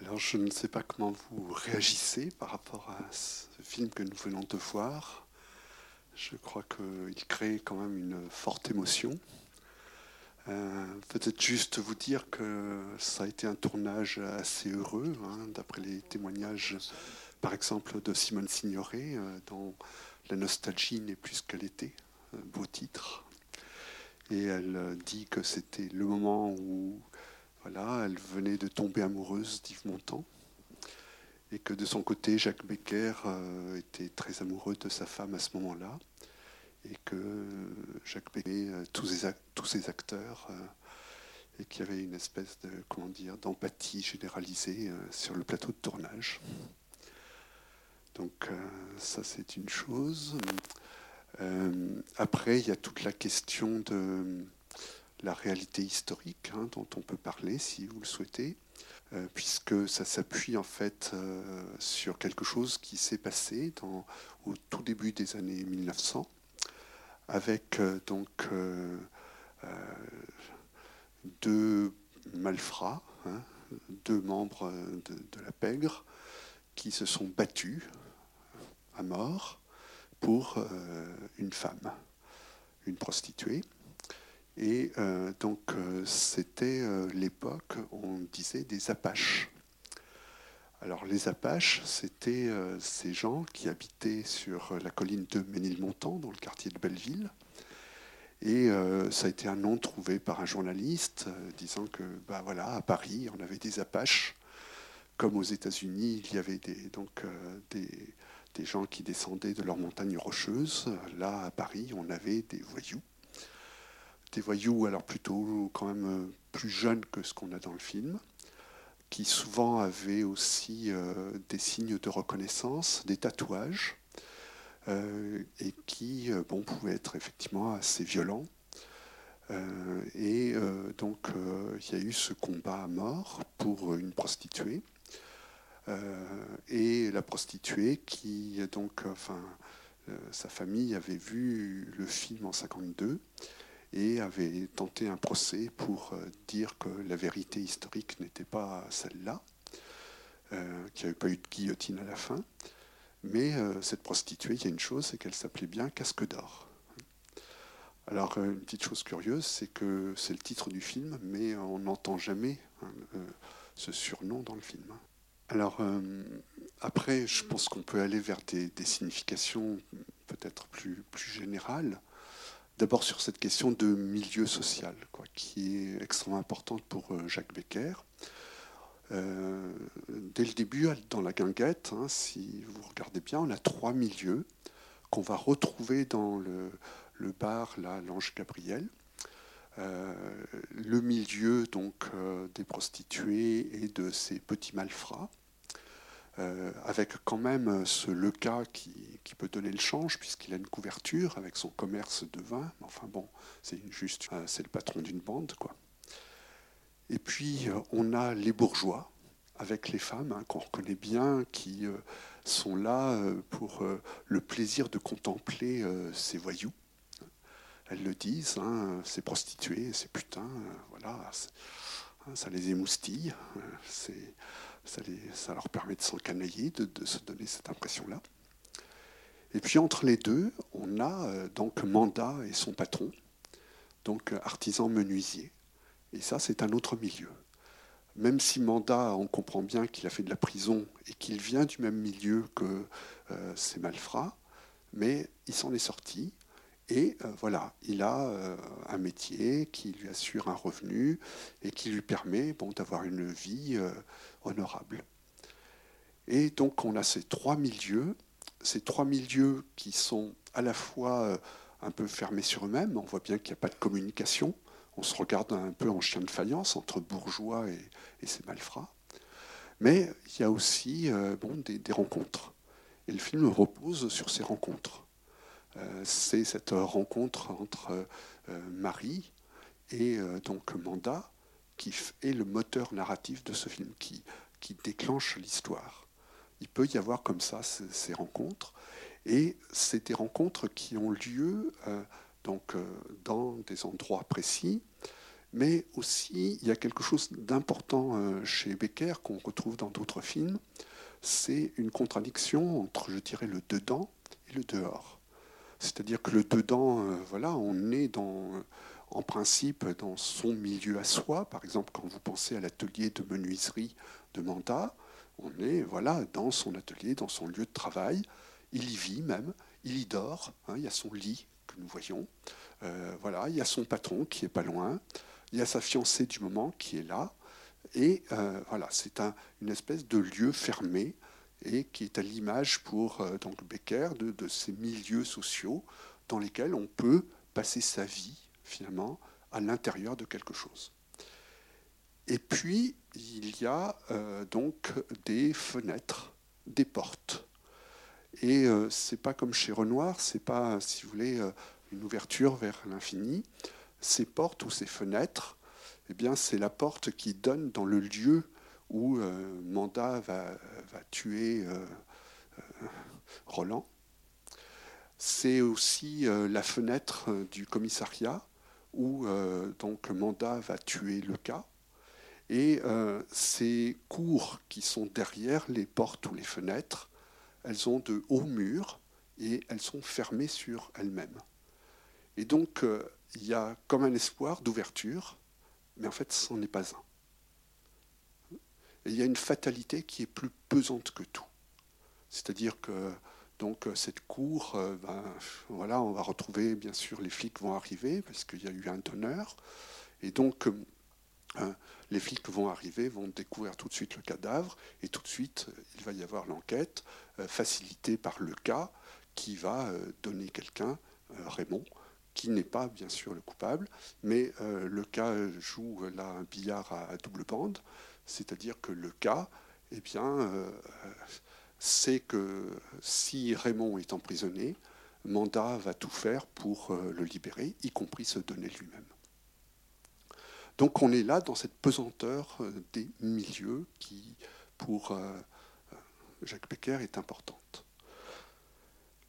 Alors je ne sais pas comment vous réagissez par rapport à ce film que nous venons de voir. Je crois qu'il crée quand même une forte émotion. Euh, peut-être juste vous dire que ça a été un tournage assez heureux, hein, d'après les témoignages, par exemple, de Simone Signoret, euh, dont La nostalgie n'est plus ce qu'elle était, un beau titre. Et elle dit que c'était le moment où elle venait de tomber amoureuse d'Yves Montand. Et que de son côté, Jacques Becker euh, était très amoureux de sa femme à ce moment-là et que Jacques Benet, euh, tous, ses, acteurs, euh, et qu'il y avait une espèce de comment dire d'empathie généralisée sur le plateau de tournage. Donc ça c'est une chose. après il y a toute la question de la réalité historique hein, dont on peut parler si vous le souhaitez, puisque ça s'appuie en fait sur quelque chose qui s'est passé au tout début des années 1900 avec euh, donc euh, euh, deux malfrats, hein, deux membres de, la pègre, qui se sont battus à mort pour une femme, une prostituée. Et donc c'était l'époque, on disait, des Apaches. Alors les Apaches, c'était euh, ces gens qui habitaient sur la colline de Ménilmontant, dans le quartier de Belleville. Et euh, ça a été un nom trouvé par un journaliste euh, disant que, bah voilà, à Paris, on avait des Apaches, comme aux États-Unis, il y avait des, donc des, gens qui descendaient de leurs montagnes rocheuses. Là, à Paris, on avait des voyous, des voyous alors plutôt quand même plus jeunes que ce qu'on a dans le film qui souvent avaient aussi euh, des signes de reconnaissance, des tatouages, euh, et qui euh, bon, pouvaient être effectivement assez violents. et donc il y a eu ce combat à mort pour une prostituée. et la prostituée qui, donc, enfin, sa famille avait vu le film en 52 et avait tenté un procès pour euh, dire que la vérité historique n'était pas celle-là, euh, qu'il n'y avait pas eu de guillotine à la fin. Mais euh, cette prostituée, il y a une chose, c'est qu'elle s'appelait bien Casque d'or. Alors, une petite chose curieuse, c'est que c'est le titre du film, mais on n'entend jamais hein, ce surnom dans le film. Alors, après, je pense qu'on peut aller vers des, des significations peut-être plus, plus générales. D'abord sur cette question de milieu social, quoi, qui est extrêmement importante pour euh, Jacques Becker. Euh, dès le début, dans la guinguette, hein, si vous regardez bien, on a trois milieux qu'on va retrouver dans le, bar, l'Ange Gabriel. Euh, le milieu donc des prostituées et de ces petits malfrats, euh, avec quand même ce Leca qui, qui, peut donner le change, puisqu'il a une couverture avec son commerce de vin. Enfin bon, c'est juste, euh, c'est le patron d'une bande, quoi. Et puis, euh, on a les bourgeois, avec les femmes hein, qu'on reconnaît bien, qui sont là pour le plaisir de contempler ces voyous. Elles le disent, hein, ces prostituées, ces putains, voilà, ça les émoustille. c'est ça, leur permet de s'encanailler, de, de, se donner cette impression-là. Et puis entre les deux, on a euh, donc Manda et son patron, donc euh, artisan menuisier. Et ça, c'est un autre milieu. Même si Manda, on comprend bien qu'il a fait de la prison et qu'il vient du même milieu que euh, ces malfrats, mais il s'en est sorti. Et voilà, il a un métier qui lui assure un revenu et qui lui permet bon, d'avoir une vie honorable. Et donc on a ces trois milieux, ces trois milieux qui sont à la fois euh, un peu fermés sur eux-mêmes, on voit bien qu'il n'y a pas de communication, on se regarde un peu en chien de faïence entre bourgeois et, ces malfrats, mais il y a aussi euh, bon, des, rencontres. Et le film repose sur ces rencontres. Euh, c'est cette rencontre entre Marie et donc Manda, qui est le moteur narratif de ce film, qui, déclenche l'histoire. Il peut y avoir comme ça ces, rencontres, et c'est des rencontres qui ont lieu euh, euh, dans des endroits précis, Mais aussi, il y a quelque chose d'important euh, chez Becker qu'on retrouve dans d'autres films, c'est une contradiction entre, je dirais, le dedans et le dehors. C'est-à-dire que le dedans, euh, voilà, on est dans, en principe dans son milieu à soi. Par exemple, quand vous pensez à l'atelier de menuiserie de Manda, on est voilà dans son atelier, dans son lieu de travail. Il y vit même, il y dort. Hein, il y a son lit que nous voyons. Euh, voilà, il y a son patron qui est pas loin. Il y a sa fiancée du moment qui est là. Et euh, voilà, c'est un, une espèce de lieu fermé et qui est à l'image pour euh, Becker de, de, ces milieux sociaux dans lesquels on peut passer sa vie finalement à l'intérieur de quelque chose. Et puis il y a euh, donc des fenêtres, des portes. Et euh, c'est pas comme chez Renoir, c'est pas, si vous voulez, euh, une ouverture vers l'infini. Ces portes ou ces fenêtres, eh bien, c'est la porte qui donne dans le lieu où euh, Manda va, tuer Roland. C'est aussi la fenêtre du commissariat où donc Manda va tuer le cas. Et ces cours qui sont derrière les portes ou les fenêtres elles ont de hauts murs et elles sont fermées sur elles-mêmes. Et donc, euh, il y a comme un espoir d'ouverture, mais en fait, ce n'en est pas un. Il y a une fatalité qui est plus pesante que tout. C'est-à-dire que donc cette cour, euh, ben, voilà, on va retrouver, bien sûr, les flics vont arriver parce qu'il y a eu un donneur. Et donc, euh, les flics vont arriver, vont découvrir tout de suite le cadavre, et tout de suite, il va y avoir l'enquête euh, facilitée par le cas qui va donner quelqu'un, Raymond, qui n'est pas bien sûr le coupable, mais le cas joue là un billard à double bande, c'est-à-dire que le cas, eh bien, c'est que si Raymond est emprisonné, Mandat va tout faire pour le libérer, y compris se donner lui-même. Donc on est là dans cette pesanteur euh, des milieux qui, pour euh, euh, Jacques Becker, est importante.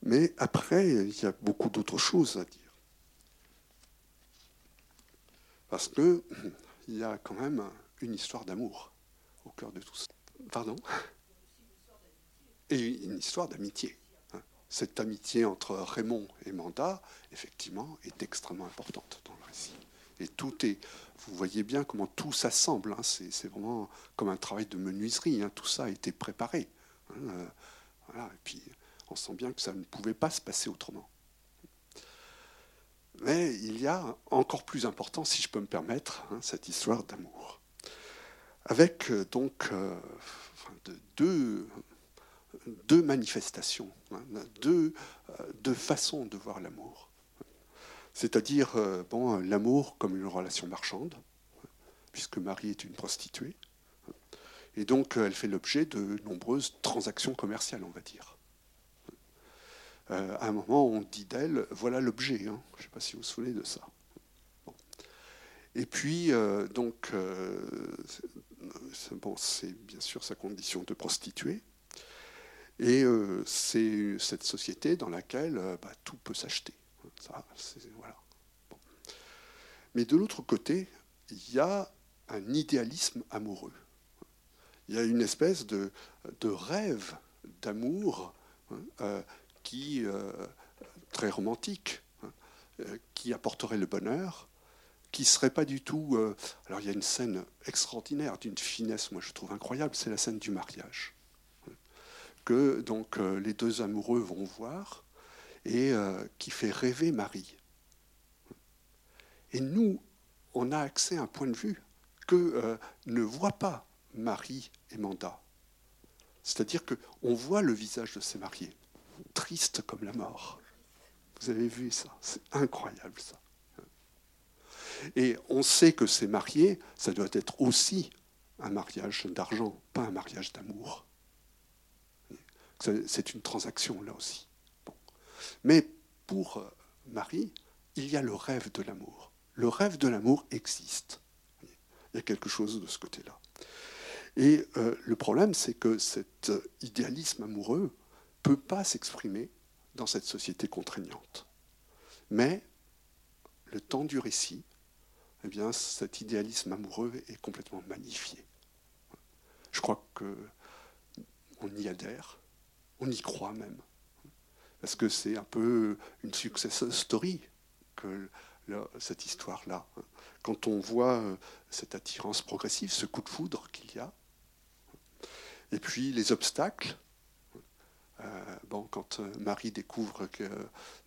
Mais après, il y a beaucoup d'autres choses à dire. Parce qu'il y a quand même une histoire d'amour au cœur de tout ça. Pardon? Et une histoire d'amitié. Hein. Cette amitié entre Raymond et Manda, effectivement, est extrêmement importante dans le récit. Et tout est, vous voyez bien comment tout s'assemble. Hein. C'est vraiment comme un travail de menuiserie. Hein. Tout ça a été préparé. Euh, et puis, on sent bien que ça ne pouvait pas se passer autrement. Mais il y a encore plus important, si je peux me permettre, cette histoire d'amour. Avec euh, donc euh, deux, manifestations, deux, deux façons de voir l'amour c'est-à-dire euh, bon, l'amour comme une relation marchande, puisque Marie est une prostituée. Et donc, elle fait l'objet de nombreuses transactions commerciales, on va dire. Euh, à un moment, on dit d'elle, voilà l'objet. Hein. Je ne sais pas si vous vous souvenez de ça. Et puis, euh, donc, bon, c'est bien sûr sa condition de prostituée. Et c'est cette société dans laquelle bah, tout peut s'acheter. Ça, voilà. Mais de l'autre côté, il y a un idéalisme amoureux. Il y a une espèce de, de rêve d'amour hein, euh, qui euh, très romantique, hein, euh, qui apporterait le bonheur, qui serait pas du tout. alors il y a une scène extraordinaire, d'une finesse, moi je trouve incroyable, c'est la scène du mariage, que donc les deux amoureux vont voir et qui fait rêver Marie. Et nous, on a accès à un point de vue que euh, ne voit pas Marie et Manda. C'est-à-dire qu'on voit le visage de ces mariés, triste comme la mort. Vous avez vu ça? C'est incroyable ça. Et on sait que ces mariés, ça doit être aussi un mariage d'argent, pas un mariage d'amour. C'est une transaction là aussi. Mais pour euh, Marie, il y a le rêve de l'amour le rêve de l'amour existe. Il y a quelque chose de ce côté-là. Et euh, le problème, c'est que cet idéalisme amoureux ne peut pas s'exprimer dans cette société contraignante. Mais le temps du récit eh bien, cet idéalisme amoureux est complètement magnifié. Je crois que on y adhère, on y croit même, parce que c'est un peu une success story que cette histoire-là. Quand on voit euh, cette attirance progressive, ce coup de foudre qu'il y a, et puis les obstacles. Euh, bon, quand euh, Marie découvre que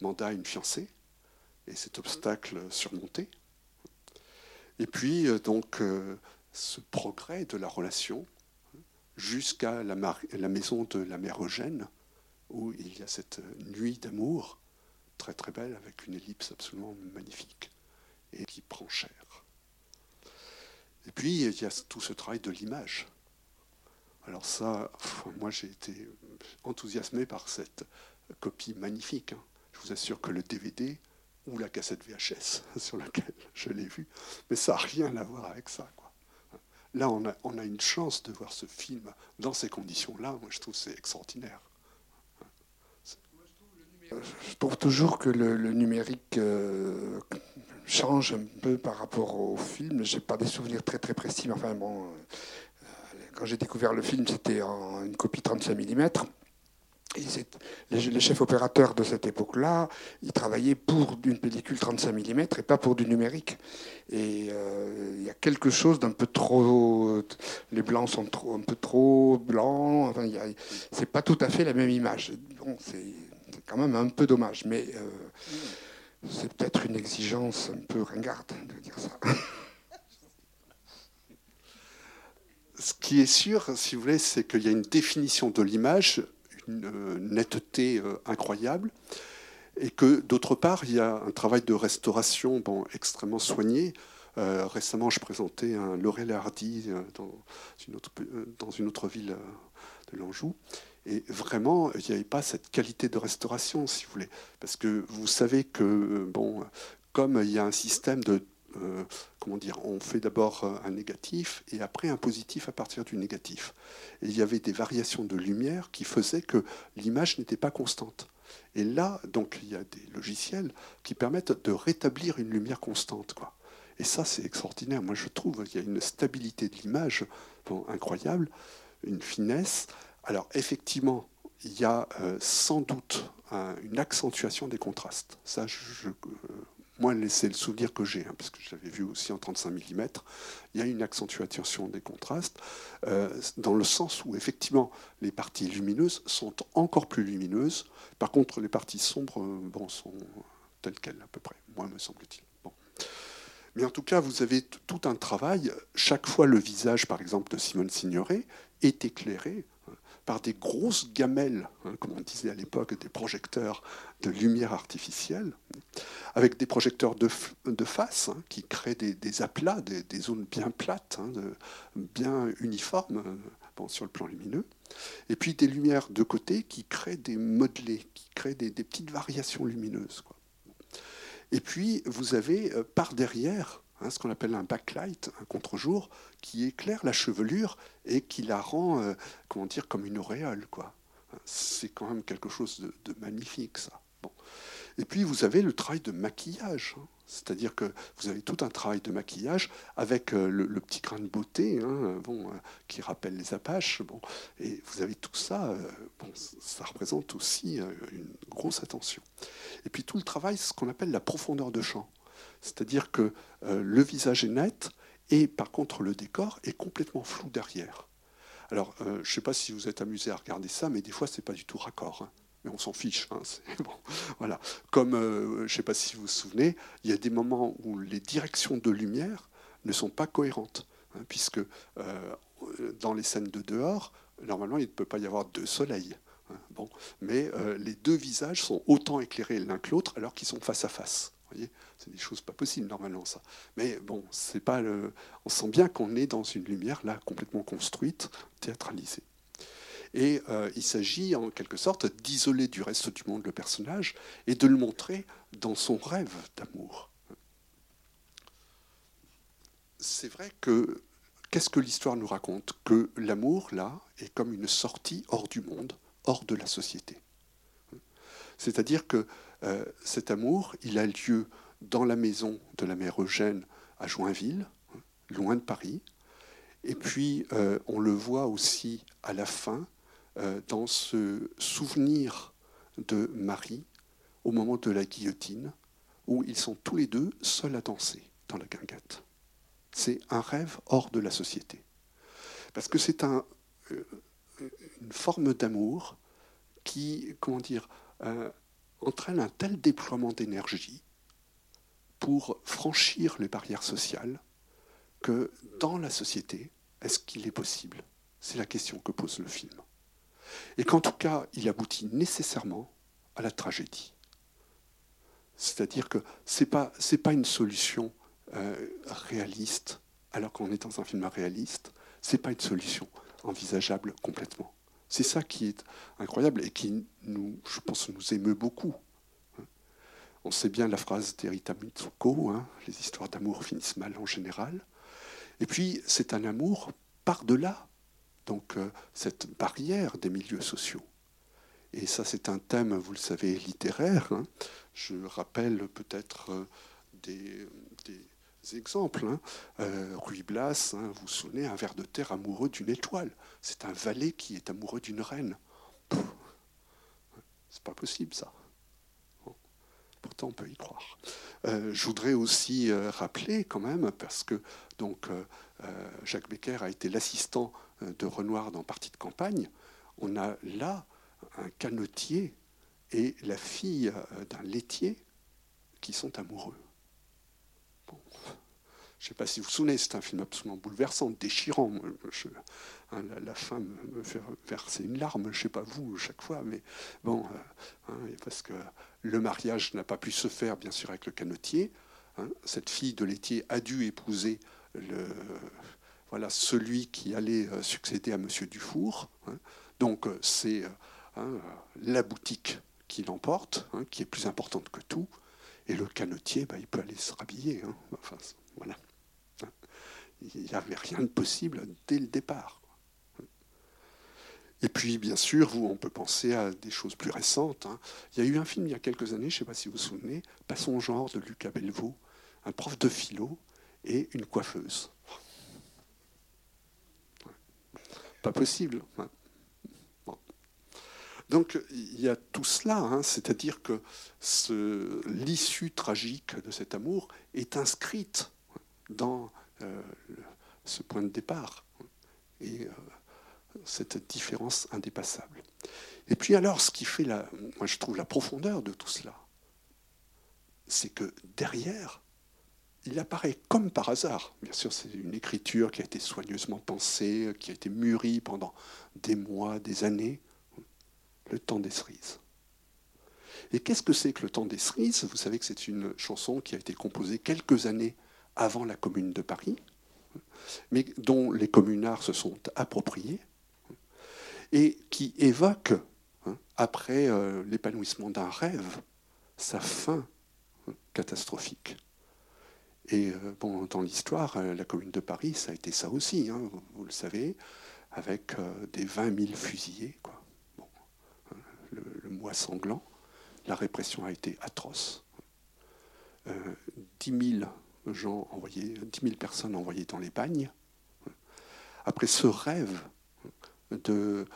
Manda a une fiancée, et cet obstacle surmonté. Et puis, donc, ce progrès de la relation jusqu'à la, maison de la mère Eugène, où il y a cette nuit d'amour très très belle, avec une ellipse absolument magnifique, et qui prend cher. Et puis, il y a tout ce travail de l'image. Alors ça, moi j'ai été enthousiasmé par cette copie magnifique. Hein. Je vous assure que le DVD ou la cassette VHS sur laquelle je l'ai vu, mais ça n'a rien à voir avec ça. Quoi. Là, on a, on a une chance de voir ce film dans ces conditions-là. Moi, je trouve c'est extraordinaire. Je trouve toujours que le, numérique euh, change un peu par rapport au film. Je n'ai pas des souvenirs très très précis, enfin bon, euh, quand j'ai découvert le film, c'était en une copie 35 mm. Et les, chefs opérateurs de cette époque-là, ils travaillaient pour une pellicule 35 mm et pas pour du numérique. Et euh, il y a quelque chose d'un peu trop. Les blancs sont un peu trop blancs. Enfin, c'est pas tout à fait la même image. Bon, c'est quand même un peu dommage. Mais euh, c'est peut-être une exigence un peu ringarde de dire ça. Ce qui est sûr, si vous voulez, c'est qu'il y a une définition de l'image, une euh, netteté euh, incroyable, et que d'autre part, il y a un travail de restauration bon, extrêmement soigné. récemment, je présentais un Laurel Hardy dans une autre, dans une autre ville de l'Anjou, et vraiment, il n'y avait pas cette qualité de restauration, si vous voulez. Parce que vous savez que, euh, bon, comme il y a un système de. Euh, comment dire On fait d'abord un négatif et après un positif à partir du négatif. Et il y avait des variations de lumière qui faisaient que l'image n'était pas constante. Et là, donc, il y a des logiciels qui permettent de rétablir une lumière constante. Quoi. Et ça, c'est extraordinaire. Moi, je trouve qu'il y a une stabilité de l'image incroyable, une finesse. Alors effectivement, il y a euh, sans doute une accentuation des contrastes. Ça, je, euh, moi, c'est le souvenir que j'ai, hein, parce que j'avais vu aussi en 35 mm. Il y a une accentuation des contrastes, euh, dans le sens où effectivement les parties lumineuses sont encore plus lumineuses. Par contre, les parties sombres bon, sont telles quelles à peu près, moi me semble-t-il. Bon. Mais en tout cas, vous avez tout un travail. Chaque fois, le visage, par exemple, de Simone Signoret est éclairé par des grosses gamelles, hein, comme on disait à l'époque, des projecteurs de lumière artificielle, avec des projecteurs de, face hein, qui créent des, aplats, des, zones bien plates, hein, bien uniformes sur le plan lumineux, et puis des lumières de côté qui créent des modelés, qui créent des, petites variations lumineuses. Et puis vous avez euh, par derrière Hein, ce qu'on appelle un backlight, un contre-jour, qui éclaire la chevelure et qui la rend, euh, comment dire, comme une auréole. Quoi. C'est quand même quelque chose de, magnifique, ça. Bon. Et puis vous avez le travail de maquillage, hein. c'est-à-dire que vous avez tout un travail de maquillage avec euh, le, petit grain de beauté, hein, bon, euh, qui rappelle les Apaches. Bon, et vous avez tout ça, bon, ça représente aussi une grosse attention. Et puis tout le travail, ce qu'on appelle la profondeur de champ. C'est-à-dire que euh, le visage est net et par contre le décor est complètement flou derrière. Alors, euh, je ne sais pas si vous êtes amusé à regarder ça, mais des fois, ce n'est pas du tout raccord. Hein. Mais on s'en fiche. Hein, voilà. Comme, euh, je ne sais pas si vous vous souvenez, il y a des moments où les directions de lumière ne sont pas cohérentes. Hein, puisque dans les scènes de dehors, normalement, il ne peut pas y avoir deux soleils. Bon, mais les deux visages sont autant éclairés l'un que l'autre alors qu'ils sont face à face c'est des choses pas possibles normalement ça. Mais bon, c'est pas le... on sent bien qu'on est dans une lumière là complètement construite, théâtralisée. Et euh, il s'agit en quelque sorte d'isoler du reste du monde le personnage et de le montrer dans son rêve d'amour. C'est vrai que qu'est-ce que l'histoire nous raconte? Que l'amour, là, est comme une sortie hors du monde, hors de la société. C'est-à-dire que euh, cet amour, il a lieu dans la maison de la mère Eugène à Joinville, loin de Paris. Et puis, euh, on le voit aussi à la fin, euh, dans ce souvenir de Marie au moment de la guillotine, où ils sont tous les deux seuls à danser dans la guinguette. C'est un rêve hors de la société. Parce que c'est un, une forme d'amour qui, comment dire, entraîne un tel déploiement d'énergie pour franchir les barrières sociales que dans la société, est-ce qu'il est possible? C'est la question que pose le film. Et qu'en tout cas, il aboutit nécessairement à la tragédie. C'est-à-dire que ce n'est pas, pas une solution euh, réaliste, alors qu'on est dans un film réaliste, ce n'est pas une solution envisageable complètement. C'est ça qui est incroyable et qui, nous, je pense, nous émeut beaucoup. On sait bien la phrase d'Erita Mitsuko, hein, les histoires d'amour finissent mal en général. Et puis, c'est un amour par-delà donc euh, cette barrière des milieux sociaux. Et ça, c'est un thème, vous le savez, littéraire. Hein. Je rappelle peut-être euh, des, exemples. Hein. Euh, Ruy Blas, hein, vous souvenez, un ver de terre amoureux d'une étoile. C'est un valet qui est amoureux d'une reine. C'est pas possible, ça. Pourtant, on peut y croire. Euh, je voudrais aussi euh, rappeler, quand même, parce que donc, Jacques Becker a été l'assistant de Renoir dans Partie de campagne, on a là un canotier et la fille d'un laitier qui sont amoureux. Je ne sais pas si vous vous souvenez, c'est un film absolument bouleversant, déchirant. Hein, la, fin me, fait verser une larme, je ne sais pas vous, chaque fois, mais bon, euh, hein, parce que le mariage n'a pas pu se faire, bien sûr, avec le canotier. Hein. cette fille de laitier a dû épouser voilà, celui qui allait euh, succéder à Monsieur Dufour. Donc, euh, c'est la boutique qui l'emporte, qui est plus importante que tout. Et le canotier, bah, il peut aller se rhabiller. Enfin, voilà il n'y avait rien de possible dès le départ. Et puis, bien sûr, vous, on peut penser à des choses plus récentes. Hein. Il y a eu un film il y a quelques années, je ne sais pas si vous vous souvenez, Passons genre de Lucas Belvaux, un prof de philo et une coiffeuse. Pas possible. Hein. Donc il y a tout cela, hein. c'est-à-dire que l'issue tragique de cet amour est inscrite dans ce point de départ et euh, cette différence indépassable. Et puis alors, ce qui fait, la, moi je trouve la profondeur de tout cela, c'est que derrière, il apparaît comme par hasard. Bien sûr, c'est une écriture qui a été soigneusement pensée, qui a été mûrie pendant des mois, des années, le temps des cerises. Et qu'est-ce que c'est que le temps des cerises? Vous savez que c'est une chanson qui a été composée quelques années avant la Commune de Paris, mais dont les communards se sont appropriés, et qui évoque, hein, après euh, l'épanouissement d'un rêve, sa fin hein, catastrophique. Et euh, bon, dans l'histoire, euh, la Commune de Paris, ça a été ça aussi, hein, vous, le savez, avec des 20 000 fusillés, quoi. le, mois sanglant, la répression a été atroce. 10 000 gens envoyés, 10 000 personnes envoyées dans les bagnes. Après ce rêve de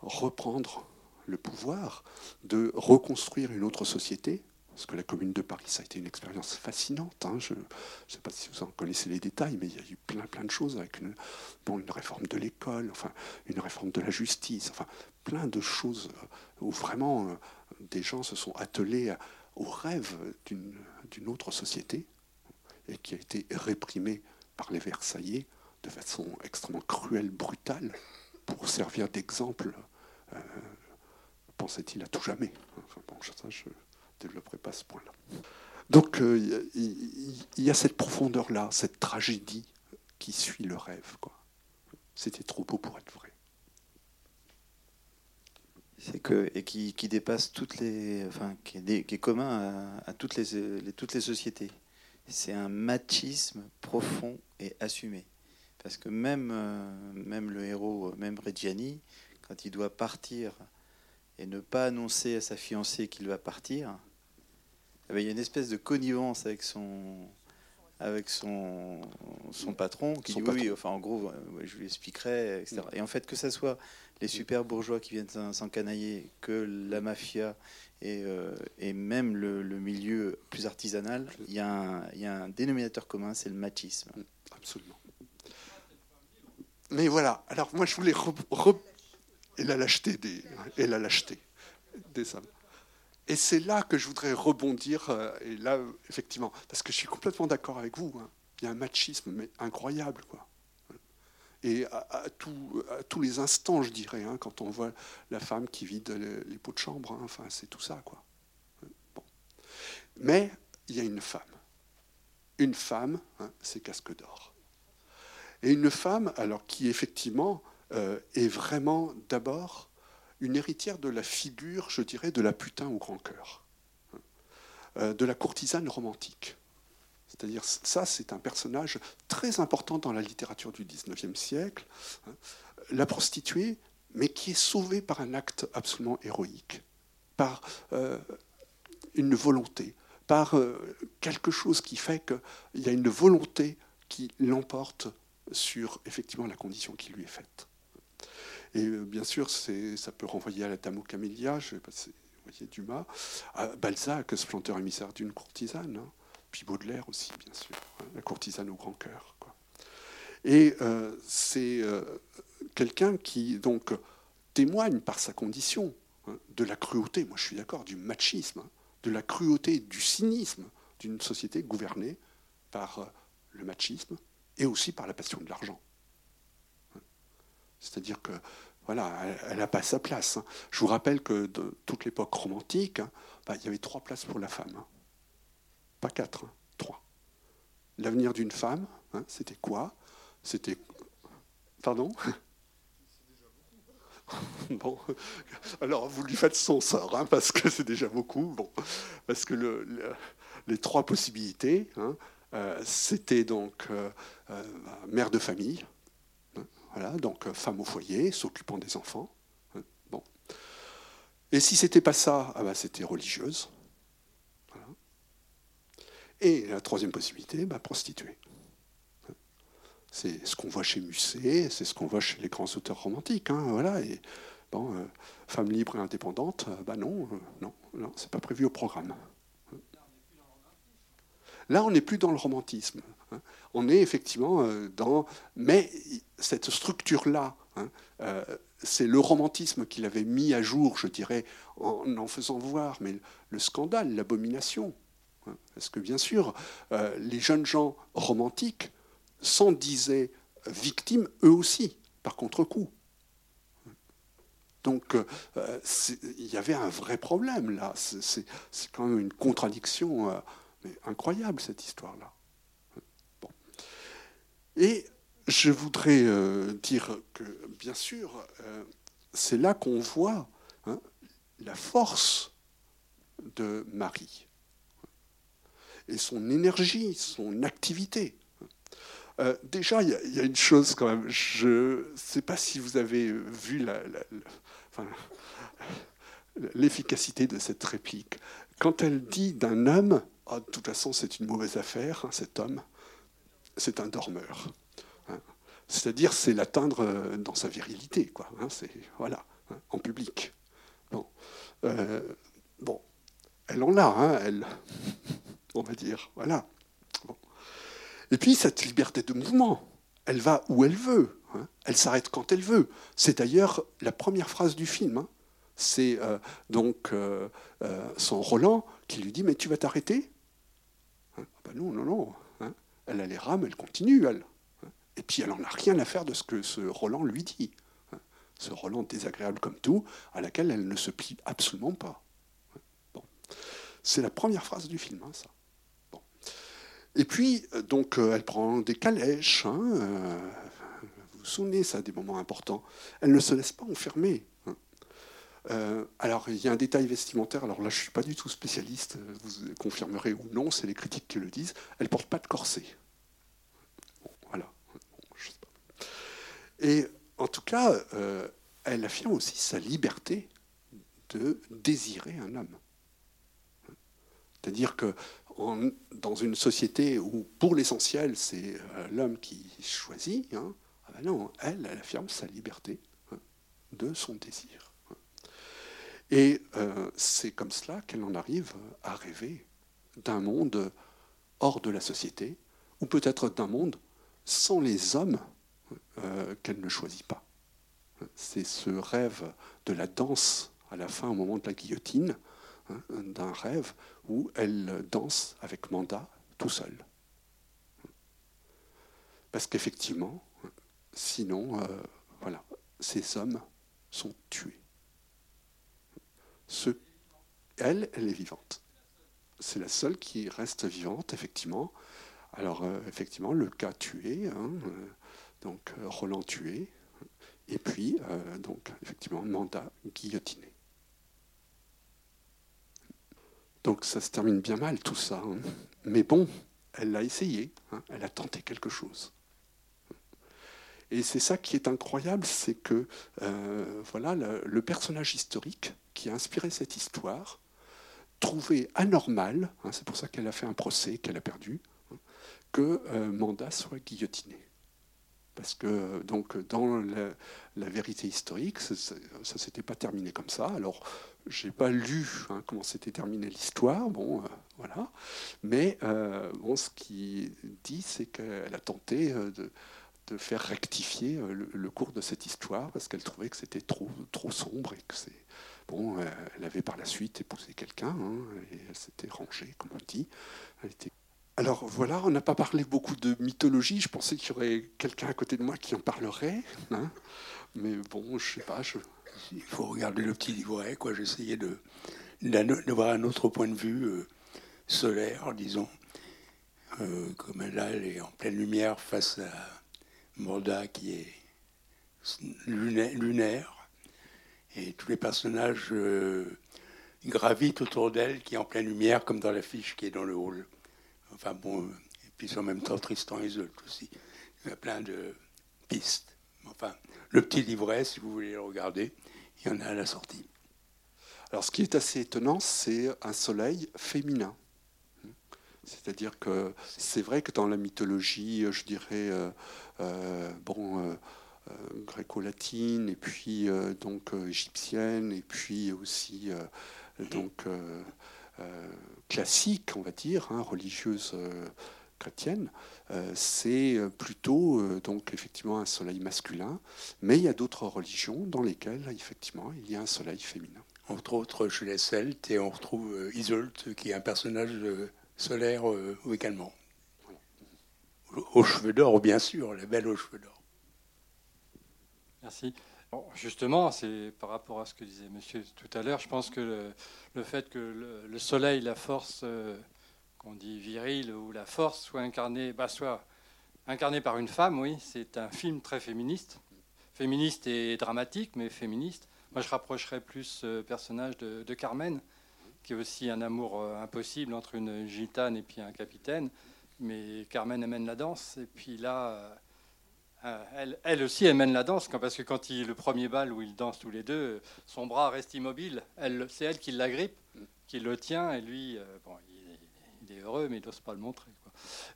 reprendre le pouvoir, de reconstruire une autre société, parce que la Commune de Paris, ça a été une expérience fascinante. Hein. Je ne sais pas si vous en connaissez les détails, mais il y a eu plein, plein de choses avec une, réforme de l'école, enfin, une réforme de la justice, enfin, plein de choses où vraiment euh, des gens se sont attelés au rêve d'une autre société et qui a été réprimé par les Versaillais de façon extrêmement cruelle, brutale, pour servir d'exemple, euh, pensait-il, à tout jamais. Bon, je ne développerai pas ce point-là. Donc, euh, il y, a cette profondeur-là, cette tragédie qui suit le rêve. C'était trop beau pour être vrai. Que et qui, dépasse toutes les, enfin, qui est commun à, toutes les, toutes les sociétés c'est un machisme profond et assumé. Parce que même, euh, le héros, même Reggiani, quand il doit partir et ne pas annoncer à sa fiancée qu'il va partir, eh ben, il y a une espèce de connivence avec son, avec son, son patron qui dit oui, enfin en gros, je lui expliquerai, etc. Mm. Et en fait, que ce soit les super bourgeois qui viennent s'encanailler, que la mafia et, euh, et même le, milieu plus artisanal, il y, a un, il y, a un dénominateur commun, c'est le machisme. Mm, absolument. Mais voilà, alors moi je voulais... Et la lâcheté des... Et la lâcheté des hommes. Et c'est là que je voudrais rebondir, euh, et là, effectivement, parce que je suis complètement d'accord avec vous. Hein. Il y a un machisme incroyable, quoi. Et à, tous les instants, je dirais, hein, quand on voit la femme qui vide les, pots de chambre, hein, enfin, c'est tout ça, quoi. Mais il y a une femme. Une femme, c'est casque d'or. Et une femme, alors qui effectivement euh, est vraiment d'abord une héritière de la figure, je dirais, de la putain au grand cœur, euh, de la courtisane romantique. C'est-à-dire, ça, c'est un personnage très important dans la littérature du XIXe siècle, hein. la prostituée, mais qui est sauvée par un acte absolument héroïque, par euh, une volonté, par euh, quelque chose qui fait qu'il y a une volonté qui l'emporte sur effectivement la condition qui lui est faite. Et euh, bien sûr, ça peut renvoyer à la Dame aux camélias, je vais passer, vous voyez, Dumas, à Balzac, ce planteur émissaire d'une courtisane, hein. puis Baudelaire aussi, bien sûr, hein, la courtisane au grand cœur. Et euh, c'est euh, quelqu'un qui donc témoigne par sa condition hein, de la cruauté, moi je suis d'accord, du machisme, de la cruauté, du cynisme d'une société gouvernée par le machisme et aussi par la passion de l'argent. C'est-à-dire que voilà, elle n'a pas sa place. Hein. Je vous rappelle que de toute l'époque romantique, hein, bah, il y avait trois places pour la femme. Hein. Pas quatre, trois. L'avenir d'une femme, c'était quoi? C'était. Pardon? Bon, alors vous lui faites son sort, parce que c'est déjà beaucoup. Parce que le, les trois possibilités, euh, c'était donc euh, euh, mère de famille, donc euh, femme au foyer, s'occupant des enfants. Hein, bon. Et si c'était pas ça, ah bah, c'était religieuse. Et la troisième possibilité, bah, prostituée. C'est ce qu'on voit chez Musset, c'est ce qu'on voit chez les grands auteurs romantiques. Hein, voilà, et bon, euh, femme libre et indépendante, euh, bah non, non, non, c'est pas prévu au programme. Là, on n'est plus dans le romantisme. Hein. On est effectivement euh, dans... Mais cette structure-là, hein, euh, c'est le romantisme qu'il avait mis à jour, je dirais, en en faisant voir, mais le scandale, l'abomination. Hein. Parce que bien sûr, euh, les jeunes gens romantiques s'en disaient victimes eux aussi, par contre-coup. Donc il y avait un vrai problème là. C'est quand même une contradiction incroyable cette histoire-là. Et je voudrais euh, dire que, bien sûr, euh, c'est là qu'on voit hein, la force de Marie et son énergie, son activité. Euh, déjà, il y, a une chose quand même. Je ne sais pas si vous avez vu l'efficacité de cette réplique. Quand elle dit d'un homme, ah, de toute façon, c'est une mauvaise affaire, hein, cet homme, c'est un dormeur. Hein. C'est-à-dire, c'est l'atteindre euh, dans sa virilité, quoi. Hein, voilà, hein, en public. Bon, euh, bon, elle en a, elle, on va dire, voilà. Et puis cette liberté de mouvement, elle va où elle veut, elle s'arrête quand elle veut. C'est d'ailleurs la première phrase du film. C'est euh, donc son Roland qui lui dit mais tu vas t'arrêter? Ah ben Non, non, non. Elle a les rames, elle continue, elle. Et puis elle n'en a rien à faire de ce que ce Roland lui dit. Ce Roland désagréable comme tout, à laquelle elle ne se plie absolument pas. C'est la première phrase du film, hein, ça. Et puis, euh, donc, euh, elle prend des calèches. Hein, euh, vous vous souvenez, ça, des moments importants. Elle ne se laisse pas enfermer. Hein. alors, il y a un détail vestimentaire. Alors là, je ne suis pas du tout spécialiste. Vous confirmerez ou non, c'est les critiques qui le disent. Elle ne porte pas de corset. Et en tout cas, euh, elle affirme aussi sa liberté de désirer un homme. C'est-à-dire que dans une société où, pour l'essentiel, c'est l'homme qui choisit, hein, ah ben non, elle, elle affirme sa liberté hein, de son désir. Et c'est comme cela qu'elle en arrive à rêver d'un monde hors de la société, ou peut-être d'un monde sans les hommes euh, qu'elle ne choisit pas. C'est ce rêve de la danse à la fin, au moment de la guillotine, hein, d'un rêve où elle danse avec Manda tout seul. Parce qu'effectivement, sinon, euh, voilà, ces hommes sont tués. Elle, elle est vivante. C'est la seule qui reste vivante, effectivement. Alors, euh, effectivement, le cas tué, hein, donc euh, Roland tué, et puis, euh, donc, effectivement, mandat guillotiné. Donc ça se termine bien mal tout ça. Hein. Mais bon, elle l'a essayé, hein. elle a tenté quelque chose. Et c'est ça qui est incroyable, c'est que euh, voilà, le, personnage historique qui a inspiré cette histoire trouvait anormal, c'est pour ça qu'elle a fait un procès qu'elle a perdu, que Manda soit guillotiné parce que donc dans la, vérité historique, ça ne s'était pas terminé comme ça. Alors, j'ai pas lu hein, comment s'était terminée l'histoire, bon, euh, voilà. Mais euh, bon, ce qui dit, c'est qu'elle a tenté euh, de, de, faire rectifier le, cours de cette histoire parce qu'elle trouvait que c'était trop, trop sombre et que c'est bon. elle avait par la suite épousé quelqu'un hein, et elle s'était rangée, comme on dit. Alors voilà, on n'a pas parlé beaucoup de mythologie. Je pensais qu'il y aurait quelqu'un à côté de moi qui en parlerait. Hein. Mais bon, je sais pas. Il faut regarder le petit livret. Quoi. J'essayais de, de, voir un autre point de vue euh, solaire, disons. Euh, comme là, elle est en pleine lumière face à Morda qui est lunaire. Et tous les personnages euh, gravitent autour d'elle qui est en pleine lumière, comme dans l'affiche qui est dans le hall. Enfin bon, et puis en même temps Tristan et Isolde aussi. Il y a plein de pistes. Enfin, le petit livret, si vous voulez le regarder, il y en a à la sortie. Alors ce qui est assez étonnant, c'est un soleil féminin. C'est-à-dire que c'est vrai que dans la mythologie, je dirais, euh, euh, bon, euh, gréco-latine, et puis donc égyptienne, et puis aussi donc euh, classique, on va dire, hein, religieuse euh, chrétienne, euh, c'est plutôt donc effectivement un soleil masculin, mais il y a d'autres religions dans lesquelles effectivement il y a un soleil féminin. Entre autres chez les Celtes, et on retrouve Isolde, qui est un personnage solaire également. Aux cheveux d'or, bien sûr, la belle aux cheveux d'or. Merci justement, c'est par rapport à ce que disait monsieur tout à l'heure, je pense que le, fait que le, soleil, la force euh, qu'on dit virile ou la force soit incarnée, bah, soit incarnée par une femme, oui, c'est un film très féministe. Féministe et dramatique, mais féministe. Moi, je rapprocherais plus ce personnage de, Carmen, qui est aussi un amour euh, impossible entre une gitane et puis un capitaine. Mais Carmen amène la danse, et puis là euh, elle, aussi, elle mène la danse, parce que quand il le premier bal où ils dansent tous les deux, son bras reste immobile. c'est elle qui l'agrippe, qui le tient, et lui, euh, bon, il, est heureux, mais il n'ose pas le montrer.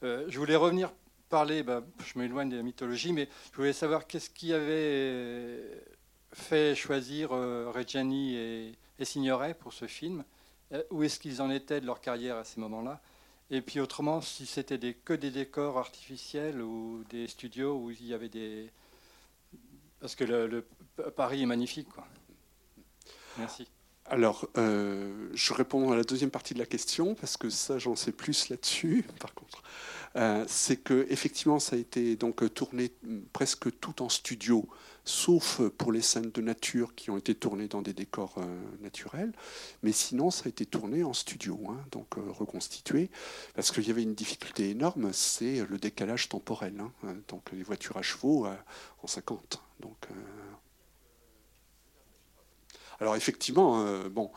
Euh, je voulais revenir parler, bah, je m'éloigne de la mythologie, mais je voulais savoir qu'est-ce qui avait fait choisir Reggiani et Signoret pour ce film. Où est-ce qu'ils en étaient de leur carrière à ces moments-là? Et puis autrement, si c'était des, que des décors artificiels ou des studios où il y avait des... Parce que le, Paris est magnifique. Quoi. Merci. Alors, euh, je réponds à la deuxième partie de la question parce que ça, j'en sais plus là-dessus. Par contre, euh, c'est que effectivement, ça a été donc tourné presque tout en studio sauf pour les scènes de nature qui ont été tournées dans des décors euh, naturels. Mais sinon, ça a été tourné en studio, hein, donc euh, reconstitué, parce qu'il y avait une difficulté énorme, c'est le décalage temporel. Hein, euh, donc les voitures à chevaux en 50. Donc, alors effectivement, bon,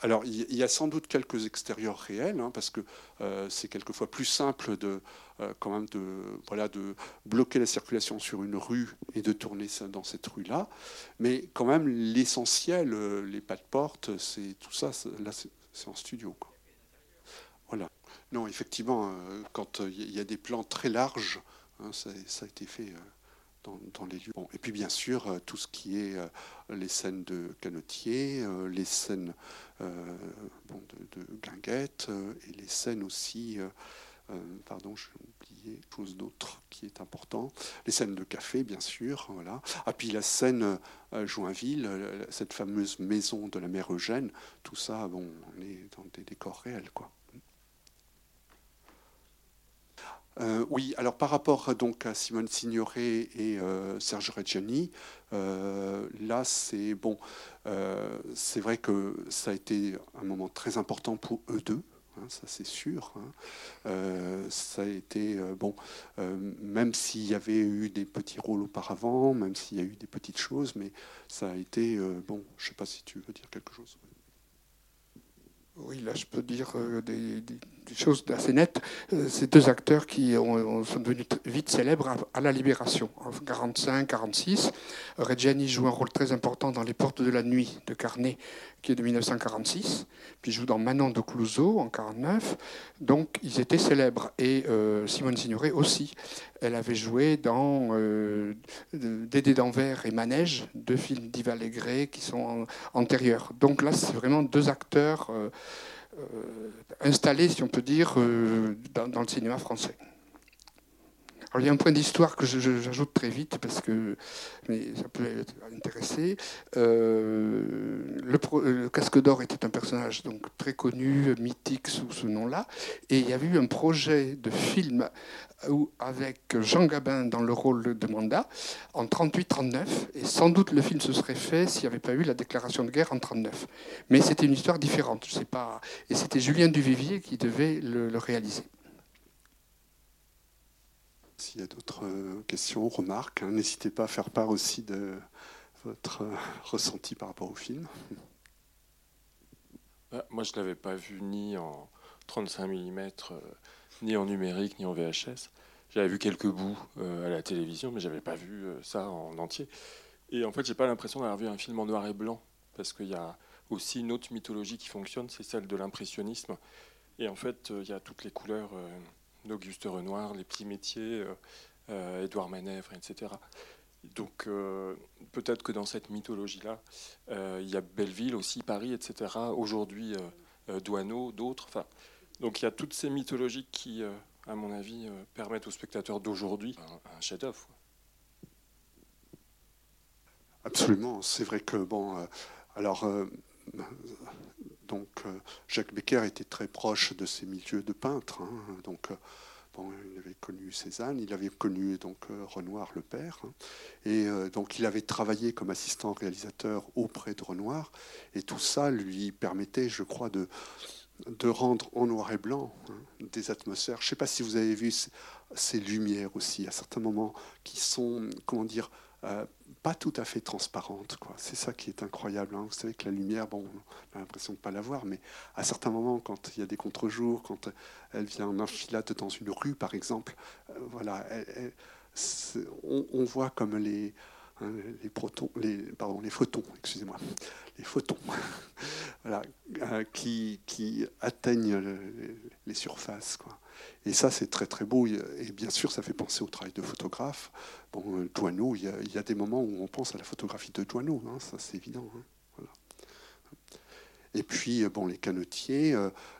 alors, il y a sans doute quelques extérieurs réels, hein, parce que euh, c'est quelquefois plus simple de, euh, de, bloquer la circulation sur une rue et de tourner dans cette rue-là. Mais quand même, l'essentiel, euh, les pas de porte, c'est tout ça, là, c'est en studio. Voilà. Non, effectivement, quand il y a des plans très larges, hein, ça, a été fait les lieux. et puis bien sûr, euh, tout ce qui est euh, les scènes de canotier, euh, les scènes de, guinguette et les scènes aussi, pardon, j'ai oublié chose d'autre qui est important, les scènes de café, bien sûr. Voilà. Ah, puis la scène Joinville, cette fameuse maison de la mère Eugène, tout ça, bon, on est dans des décors réels, quoi. Euh, oui, alors par rapport donc à Simone Signoret et euh, Serge Reggiani, euh, là c'est bon, c'est vrai que ça a été un moment très important pour eux deux. Hein, ça c'est sûr. Hein. ça a été bon, même s'il y avait eu des petits rôles auparavant, même s'il y a eu des petites choses, mais ça a été bon. Je ne sais pas si tu veux dire quelque chose. Oui, là je peux dire des choses assez nettes, euh, ces deux acteurs qui sont devenus vite célèbres à, la Libération, en 45-46. Reggiani joue un rôle très important dans Les Portes de la Nuit de Carnet, qui est de 1946, puis joue dans Manon de Clouseau en 49. Donc ils étaient célèbres. Et euh, Simone Signoret aussi. Elle avait joué dans euh, Dédé d'Anvers et Manège, deux films d'Yves Allégret qui sont antérieurs. Donc là, c'est vraiment deux acteurs. Installé, si on peut dire, euh, dans, le cinéma français. Alors, il y a un point d'histoire que j'ajoute très vite parce que mais ça peut intéresser. Euh, le, Casque d'Or était un personnage donc très connu, mythique sous ce nom-là, et il y avait eu un projet de film où, avec Jean Gabin dans le rôle de Manda en 38-39, et sans doute le film se serait fait s'il n'y avait pas eu la déclaration de guerre en 39. Mais c'était une histoire différente, je sais pas, et c'était Julien Duvivier qui devait le réaliser. S'il y a d'autres euh, questions, remarques, hein, n'hésitez pas à faire part aussi de votre euh, ressenti par rapport au film. Moi, je ne l'avais pas vu ni en 35 mm, euh, ni en numérique, ni en VHS. J'avais vu quelques bouts à la télévision, mais je n'avais pas vu ça en entier. Et en fait, j'ai pas l'impression d'avoir vu un film en noir et blanc, parce qu'il y a aussi une autre mythologie qui fonctionne, c'est celle de l'impressionnisme. Et en fait, il y a toutes les couleurs d'Auguste Renoir, Les petits métiers, euh, euh, Édouard Manèvre, etc. Donc euh, peut-être que dans cette mythologie-là, il y a Belleville aussi, Paris, etc. Aujourd'hui, Douaneau, d'autres. Donc il y a toutes ces mythologies qui, à mon avis, permettent aux spectateurs d'aujourd'hui un, chef-d'œuvre. Absolument. C'est vrai que bon, alors donc Jacques Becker était très proche de ces milieux de peintres. Hein. donc il avait connu Cézanne, il avait connu donc euh, Renoir le père, hein. et euh, donc il avait travaillé comme assistant réalisateur auprès de Renoir, et tout ça lui permettait, je crois, de de rendre en noir et blanc hein, des atmosphères. Je ne sais pas si vous avez vu ces lumières aussi à certains moments qui sont, comment dire, euh, pas tout à fait transparente. C'est ça qui est incroyable. Hein. Vous savez que la lumière, bon, on a l'impression de ne pas la voir, mais à certains moments, quand il y a des contre-jours, quand elle vient en enfilade dans une rue, par exemple, euh, voilà, on, voit comme les, les, protons, les, photons, excusez-moi, les photons, voilà, euh, qui, qui, atteignent les surfaces. Quoi. Et ça, c'est très très beau. Et bien sûr, ça fait penser au travail de photographe. Bon, euh, Douaneau, il y, a, des moments où on pense à la photographie de Douaneau, hein, ça c'est évident. Hein, et puis, euh, bon, les canotiers,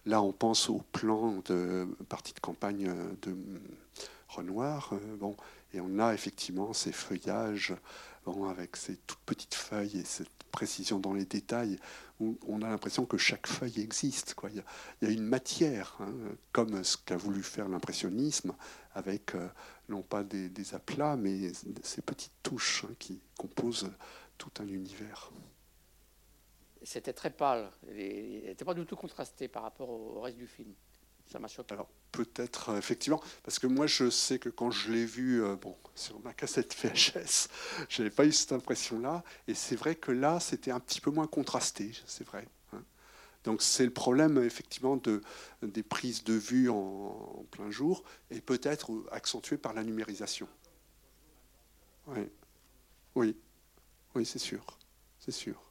là, on pense au plan de partie de campagne de Renoir. bon, et on a effectivement ces feuillages bon, avec ces toutes petites feuilles et cette précision dans les détails où on a l'impression que chaque feuille existe. Quoi. Il, y a, une matière, hein, comme ce qu'a voulu faire l'impressionnisme, avec euh, non pas des, aplats, mais ces petites touches hein, qui composent tout un univers. C'était très pâle, il n'était pas du tout contrasté par rapport au reste du film. Ça m'a choqué. Alors peut-être euh, effectivement, parce que moi je sais que quand je l'ai vu euh, bon, sur ma cassette VHS, je n'avais pas eu cette impression-là. Et c'est vrai que là, c'était un petit peu moins contrasté, c'est vrai. Hein. Donc c'est le problème effectivement de, des prises de vue en, plein jour et peut-être accentué par la numérisation. Oui, oui, oui c'est sûr, c'est sûr.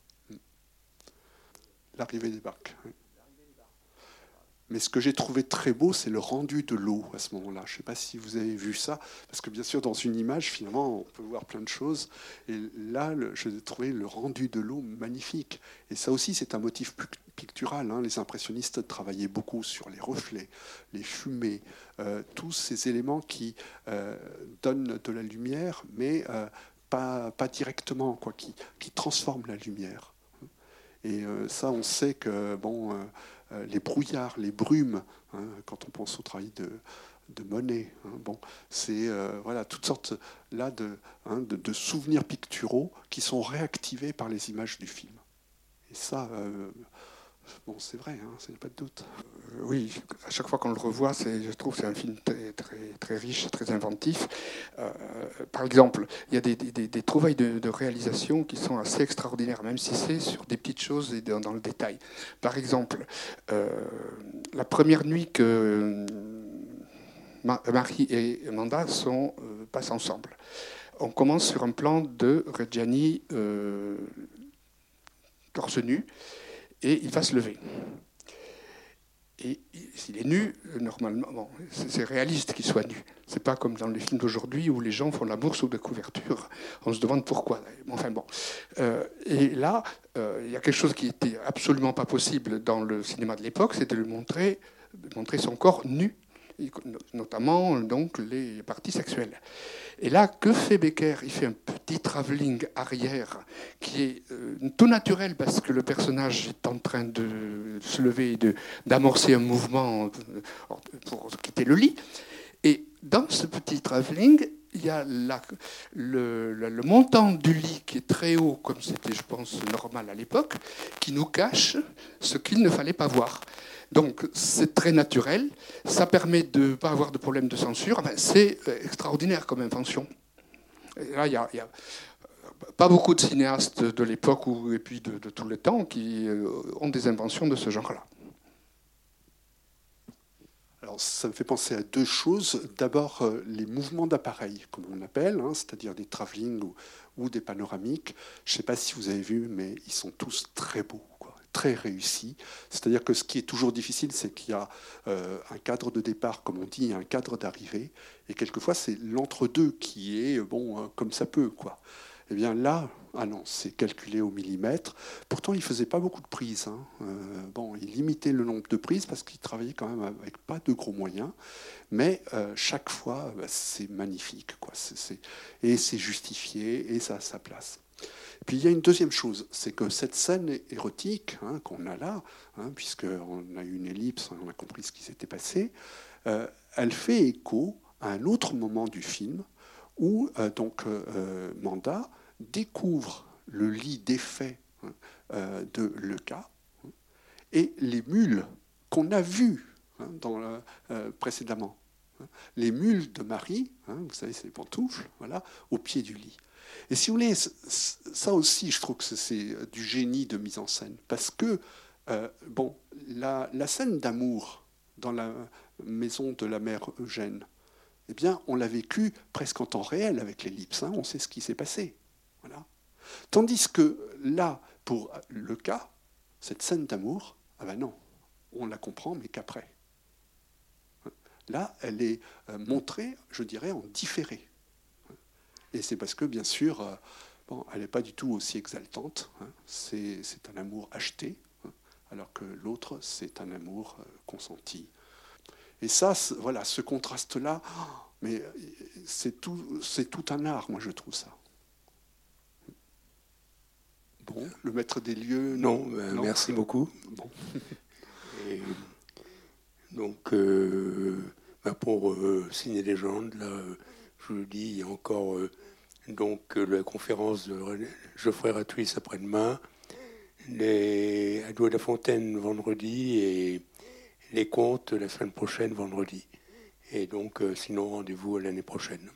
L'arrivée des barques. Mais ce que j'ai trouvé très beau, c'est le rendu de l'eau à ce moment-là. Je ne sais pas si vous avez vu ça, parce que bien sûr, dans une image, finalement, on peut voir plein de choses. Et là, je trouvé le rendu de l'eau magnifique. Et ça aussi, c'est un motif pictural. Hein. Les impressionnistes travaillaient beaucoup sur les reflets, les fumées, euh, tous ces éléments qui euh, donnent de la lumière, mais euh, pas, pas, directement, quoi, qui, qui transforment la lumière. Et ça, on sait que bon les brouillards, les brumes, hein, quand on pense au travail de, Monet. Hein, bon, c'est euh, voilà toutes sortes là hein, de, de, souvenirs picturaux qui sont réactivés par les images du film. Et ça, euh, Bon, c'est vrai, hein, c'est pas de doute. Euh, oui, à chaque fois qu'on le revoit, je trouve c'est un film très, très, très, riche, très inventif. Euh, par exemple, il y a des, des, trouvailles de, réalisation qui sont assez extraordinaires, même si c'est sur des petites choses et dans, le détail. Par exemple, euh, la première nuit que Marie et Amanda passent ensemble, on commence sur un plan de Reggiani torse nu et il va se lever. Et s'il est nu, normalement, c'est réaliste qu'il soit nu. C'est pas comme dans les films d'aujourd'hui où les gens font l'amour sous des couvertures. On se demande pourquoi. Enfin bon. Euh, et là, euh, il y a quelque chose qui était absolument pas possible dans le cinéma de l'époque, c'était de montrer, de montrer son corps nu notamment donc les parties sexuelles. Et là, que fait Becker? Il fait un petit travelling arrière qui est euh, tout naturel parce que le personnage est en train de se lever et d'amorcer un mouvement euh, pour quitter le lit. Et dans ce petit travelling, il y a le, le, montant du lit qui est très haut, comme c'était, je pense, normal à l'époque, qui nous cache ce qu'il ne fallait pas voir. Donc c'est très naturel, ça permet de ne pas avoir de problème de censure, c'est euh, extraordinaire comme invention. là, il n'y a, pas beaucoup de cinéastes de l'époque et puis de, de, tout le temps qui euh, ont des inventions de ce genre-là. Alors, ça me fait penser à deux choses. D'abord, euh, les mouvements d'appareil, comme on appelle, hein, c'est-à-dire des travelling ou, des panoramiques. Je ne sais pas si vous avez vu, mais ils sont tous très beaux très réussi. C'est-à-dire que ce qui est toujours difficile, c'est qu'il y a euh, un cadre de départ, comme on dit, un cadre d'arrivée. Et quelquefois, c'est l'entre-deux qui est, bon, euh, comme ça peut. Quoi. Eh bien là, ah c'est calculé au millimètre. Pourtant, il faisait pas beaucoup de prises. Hein. Euh, bon, il limitait le nombre de prises parce qu'il travaillait quand même avec pas de gros moyens. Mais chaque fois, bah, c'est magnifique. Quoi. Et c'est justifié et ça a sa place. Puis il y a une deuxième chose, c'est que cette scène érotique hein, qu'on a là, hein, puisqu'on a eu une ellipse, on a compris ce qui s'était passé, euh, elle fait écho à un autre moment du film où euh, donc euh, Manda découvre le lit défait hein, de Leca et les mules qu'on a vues précédemment. Les mules de Marie, vous savez, c'est les pantoufles, voilà, au pied du lit. Et si vous voulez, ça aussi, je trouve que c'est du génie de mise en scène. Parce que, euh, bon, la, scène d'amour dans la maison de la mère Eugène, eh bien, on l'a vécu presque en temps réel avec l'ellipse. Hein, on sait ce qui s'est passé. Voilà. Tandis que là, pour le cas, cette scène d'amour, ah ben non, on la comprend, mais qu'après. Là, elle est euh, montrée, je dirais, en différé. Et c'est parce que, bien sûr, euh, bon, elle n'est pas du tout aussi exaltante. Hein. C'est un amour acheté, hein, alors que l'autre, c'est un amour euh, consenti. Et ça, voilà, ce contraste-là, mais euh, c'est tout, tout un art, moi, je trouve ça. Bon, le maître des lieux. Non, ben, merci beaucoup. Bon. donc, ben, pour signer légende, là je le dis, il y a encore euh, donc euh, la conférence de Geoffrey Ratuis après-demain, les Adoué la Fontaine vendredi et les contes la semaine prochaine vendredi. Et donc, euh, sinon, rendez-vous l'année prochaine.